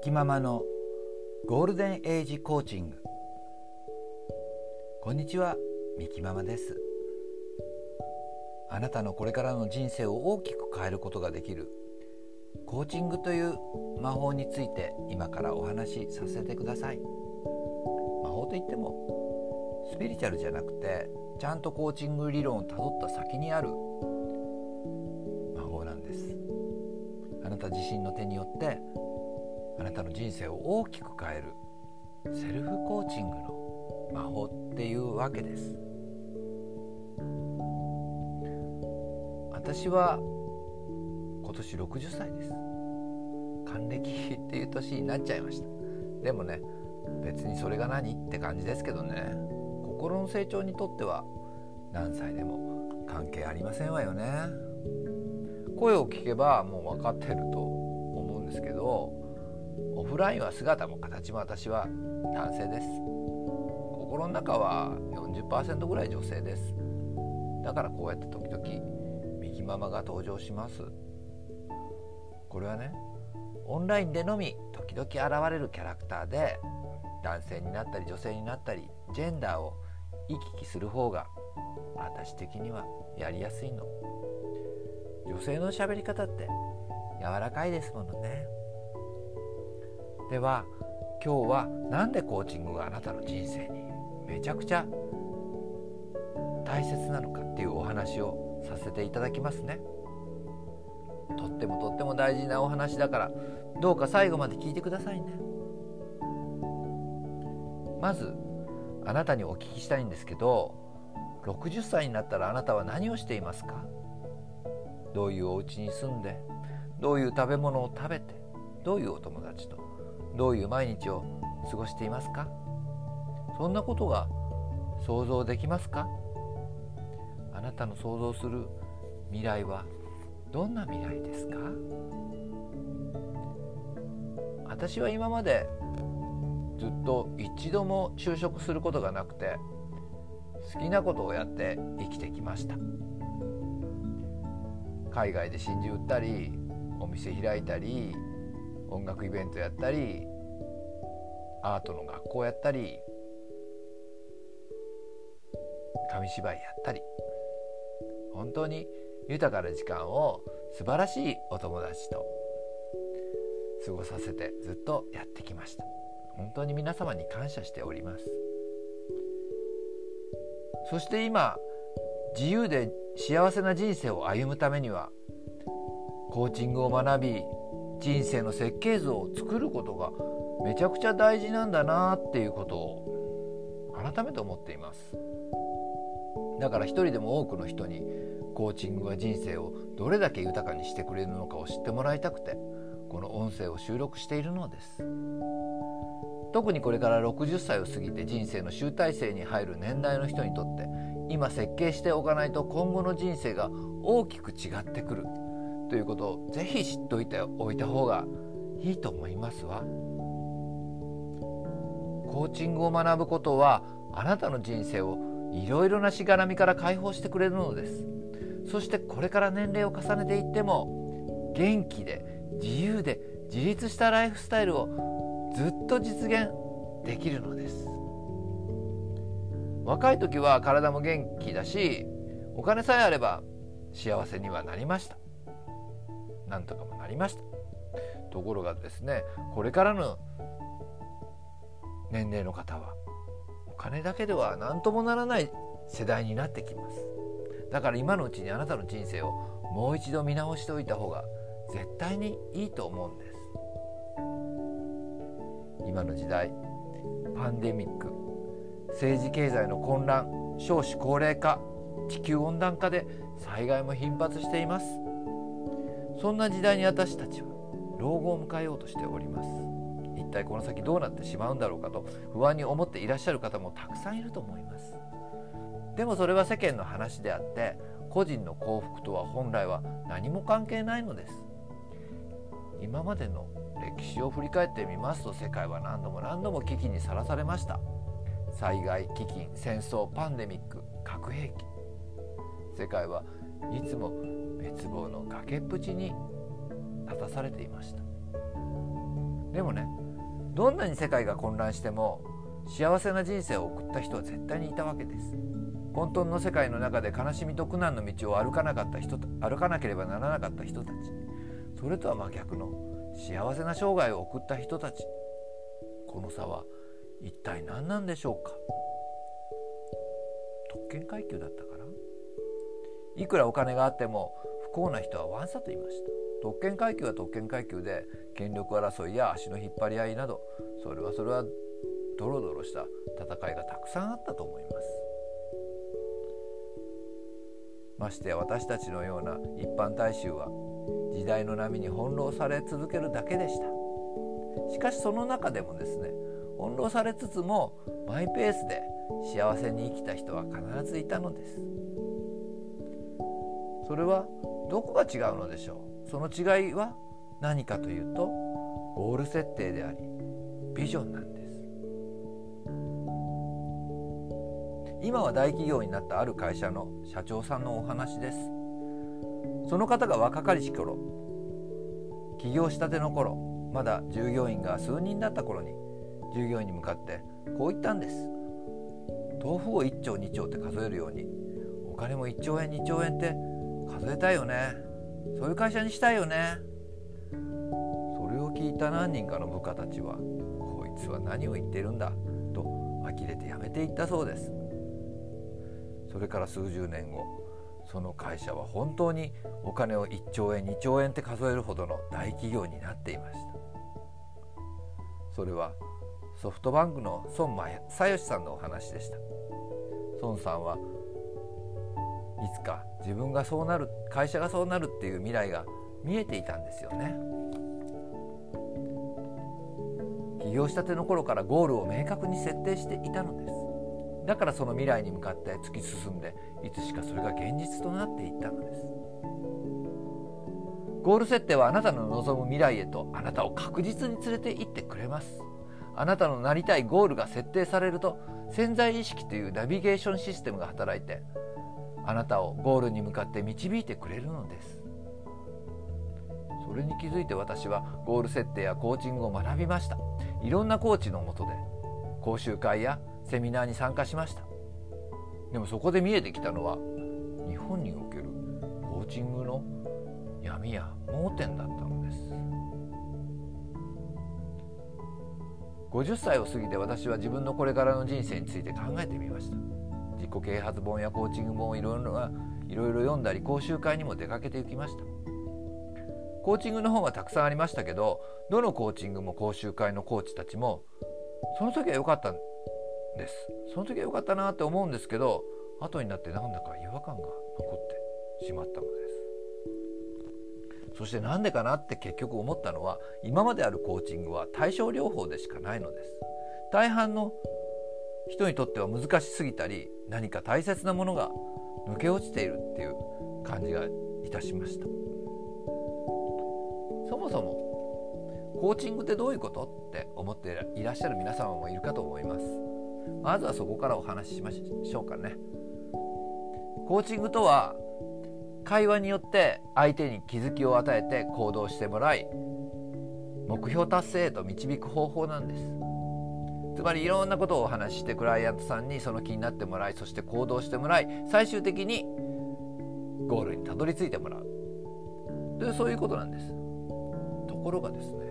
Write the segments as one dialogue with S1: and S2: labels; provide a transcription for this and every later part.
S1: きママのゴールデンエイジコーチング。こんにちはみきママです。あなたのこれからの人生を大きく変えることができるコーチングという魔法について今からお話しさせてください。魔法といってもスピリチュアルじゃなくてちゃんとコーチング理論をたどった先にある魔法なんです。あなた自身の手によってあなたの人生を大きく変えるセルフコーチングの魔法っていうわけです。私は今年60歳です。還暦っていう年になっちゃいました。でもね別にそれが何って感じですけどね。心の成長にとっては何歳でも関係ありませんわよね。声を聞けばもう分かってると思うんですけどフラインは姿も形も私は男性です。心の中は40%ぐらい女性です。だからこうやって時々右ママが登場します。これはねオンラインでのみ時々現れるキャラクターで男性になったり女性になったりジェンダーを行き来する方が私的にはやりやすいの。女性の喋り方って柔らかいですものね。では今日は何でコーチングがあなたの人生にめちゃくちゃ大切なのかっていうお話をさせていただきますね。とってもとっても大事なお話だからどうか最後まで聞いてくださいね。まずあなたにお聞きしたいんですけど60歳になったらあなたは何をしていますか？どういうお家に住んでどういう食べ物を食べてどういうお友達と？どういう毎日を過ごしていますか？そんなことが想像できますか？あなたの想像する未来はどんな未来ですか？私は今までずっと一度も就職することがなくて好きなことをやって生きてきました。海外で真珠売ったりお店開いたり音楽イベントやったりアートの学校やったり紙芝居やったり本当に豊かな時間を素晴らしいお友達と過ごさせてずっとやってきました。本当に皆様に感謝しております。そして今自由で幸せな人生を歩むためにはコーチングを学び人生の設計図を作ることがめちゃくちゃ大事なんだなっていうことを改めて思っています。だから一人でも多くの人にコーチングが人生をどれだけ豊かにしてくれるのかを知ってもらいたくてこの音声を収録しているのです。特にこれから60歳を過ぎて人生の集大成に入る年代の人にとって今設計しておかないと今後の人生が大きく違ってくる。ということをぜひ知っておいておいた方がいいと思いますわ。コーチングを学ぶことはあなたの人生をいろいろなしがらみから解放してくれるのです。そしてこれから年齢を重ねていっても元気で自由で自立したライフスタイルをずっと実現できるのです。若い時は体も元気だしお金さえあれば幸せにはなりました。なんとかもなりました。ところがですねこれからの年齢の方はお金だけでは何ともならない世代になってきます。だから今のうちにあなたの人生をもう一度見直しておいた方が絶対にいいと思うんです。今の時代パンデミック政治経済の混乱少子高齢化地球温暖化で災害も頻発しています。そんな時代に私たちは老後を迎えようとしております。一体この先どうなってしまうんだろうかと不安に思っていらっしゃる方もたくさんいると思います。でもそれは世間の話であって個人の幸福とは本来は何も関係ないのです。今までの歴史を振り返ってみますと世界は何度も何度も危機にさらされました。災害飢饉戦争パンデミック核兵器。世界はいつも滅亡の崖っぷちに立たされていました。でもねどんなに世界が混乱しても幸せな人生を送った人は絶対にいたわけです。混沌の世界の中で悲しみと苦難の道を歩かなかった人歩かなければならなかった人たち。それとは真逆の幸せな生涯を送った人たち。この差は一体何なんでしょうか？特権階級だったからいくらお金があっても幸な人はワンサと言いました。特権階級は特権階級で権力争いや足の引っ張り合いなどそれはそれはドロドロした戦いがたくさんあったと思います。ましてや私たちのような一般大衆は時代の波に翻弄され続けるだけでした。しかしその中でもですね翻弄されつつもマイペースで幸せに生きた人は必ずいたのです。それはどこが違うのでしょう？その違いは何かというとゴール設定でありビジョンなんです。今は大企業になったある会社の社長さんのお話です。その方が若かりし頃起業したての頃まだ従業員が数人だった頃に従業員に向かってこう言ったんです。豆腐を1丁2丁って数えるようにお金も1兆円2兆円って数えたいよね。そういう会社にしたいよね。それを聞いた何人かの部下たちはこいつは何を言ってるんだと呆れてやめていったそうです。それから数十年後その会社は本当にお金を1兆円2兆円って数えるほどの大企業になっていました。それはソフトバンクの孫正義さんのお話でした。孫さんはいつか自分がそうなる会社がそうなるっていう未来が見えていたんですよね。起業したての頃からゴールを明確に設定していたのです。だからその未来に向かって突き進んでいつしかそれが現実となっていったのです。ゴール設定はあなたの望む未来へとあなたを確実に連れて行ってくれます。あなたのなりたいゴールが設定されると潜在意識というナビゲーションシステムが働いてあなたをゴールに向かって導いてくれるのです。それに気づいて私はゴール設定やコーチングを学びました。いろんなコーチのもとで講習会やセミナーに参加しました。でもそこで見えてきたのは日本におけるコーチングの闇や盲点だったのです。50歳を過ぎて私は自分のこれからの人生について考えてみました。自己啓発本やコーチング本をいろいろいろいろ読んだり講習会にも出かけていきました。コーチングの本はたくさんありましたけどどのコーチングも講習会のコーチたちもその時は良かったんです。その時は良かったなって思うんですけど後になってなんだか違和感が残ってしまったのです。そしてなんでかなって結局思ったのは今まであるコーチングは対症療法でしかないのです。大半の人にとっては難しすぎたり何か大切なものが抜け落ちているっていう感じがいたしました。そもそもコーチングってどういうことって思っていらっしゃる皆様もいるかと思います。まずはそこからお話ししましょうかね。コーチングとは会話によって相手に気づきを与えて行動してもらい目標達成へと導く方法なんです。つまりいろんなことをお話ししてクライアントさんにその気になってもらいそして行動してもらい最終的にゴールにたどり着いてもらう。でそういうことなんです。ところがですね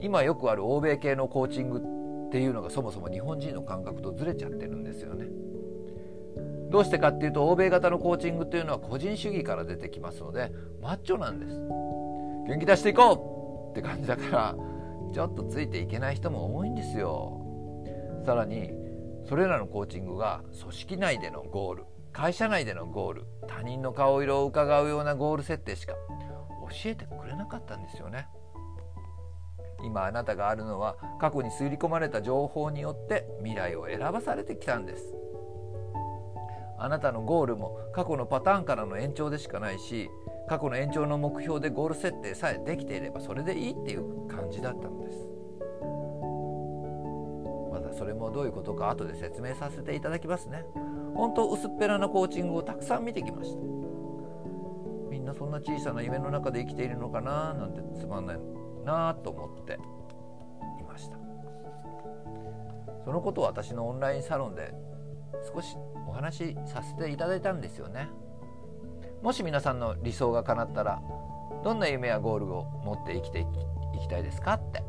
S1: 今よくある欧米系のコーチングっていうのがそもそも日本人の感覚とずれちゃってるんですよね。どうしてかっていうと欧米型のコーチングっていうのは個人主義から出てきますのでマッチョなんです。元気出していこうって感じだからちょっとついていけない人も多いんですよ。さらにそれらのコーチングが組織内でのゴール会社内でのゴール他人の顔色を伺うようなゴール設定しか教えてくれなかったんですよね。今あなたがあるのは過去に刷り込まれた情報によって未来を選ばされてきたんです。あなたのゴールも過去のパターンからの延長でしかないし過去の延長の目標でゴール設定さえできていればそれでいいっていう感じだったのです。それもどういうことか後で説明させていただきますね。本当薄っぺらなコーチングをたくさん見てきました。みんなそんな小さな夢の中で生きているのかな？なんてつまんないなと思っていました。そのことを私のオンラインサロンで少しお話しさせていただいたんですよね。もし皆さんの理想が叶ったらどんな夢やゴールを持って生きていきたいですかって。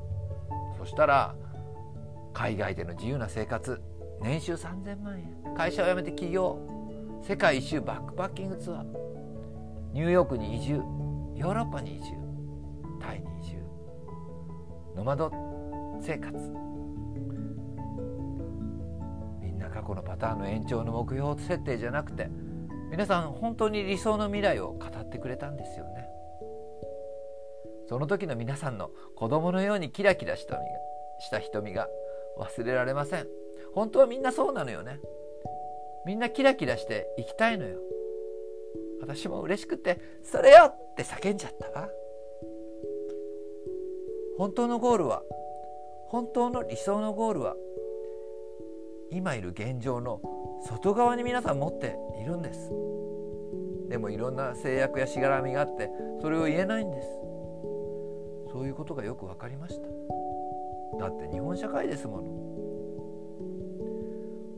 S1: そしたら海外での自由な生活年収3000万円。会社を辞めて起業。世界一周バックパッキングツアー。ニューヨークに移住。ヨーロッパに移住。タイに移住。ノマド生活。みんな過去のパターンの延長の目標設定じゃなくて皆さん本当に理想の未来を語ってくれたんですよね。その時の皆さんの子供のようにキラキラした瞳が忘れられません。本当はみんなそうなのよね。みんなキラキラして生きたいのよ。私も嬉しくて「それよ!」って叫んじゃったわ。本当のゴールは本当の理想のゴールは今いる現状の外側に皆さん持っているんです。でもいろんな制約やしがらみがあってそれを言えないんです。そういうことがよく分かりました。だって日本社会ですもの。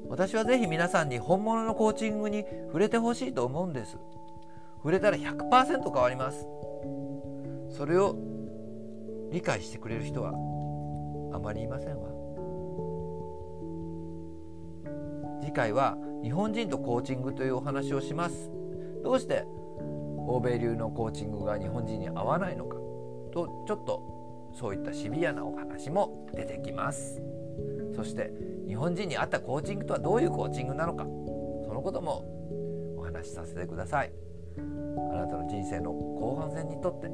S1: 私はぜひ皆さんに本物のコーチングに触れてほしいと思うんです。触れたら100%変わります。それを理解してくれる人はあまりいませんわ。次回は日本人とコーチングというお話をします。どうして欧米流のコーチングが日本人に合わないのかとちょっとそういったシビアなお話も出てきます。そして日本人に合ったコーチングとはどういうコーチングなのかそのこともお話しさせてください。あなたの人生の後半戦にとって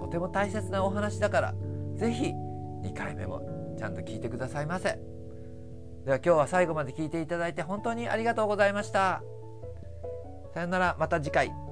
S1: とても大切なお話だから是非2回目もちゃんと聞いてくださいませ。では今日は最後まで聞いていただいて本当にありがとうございました。さよなら。また次回。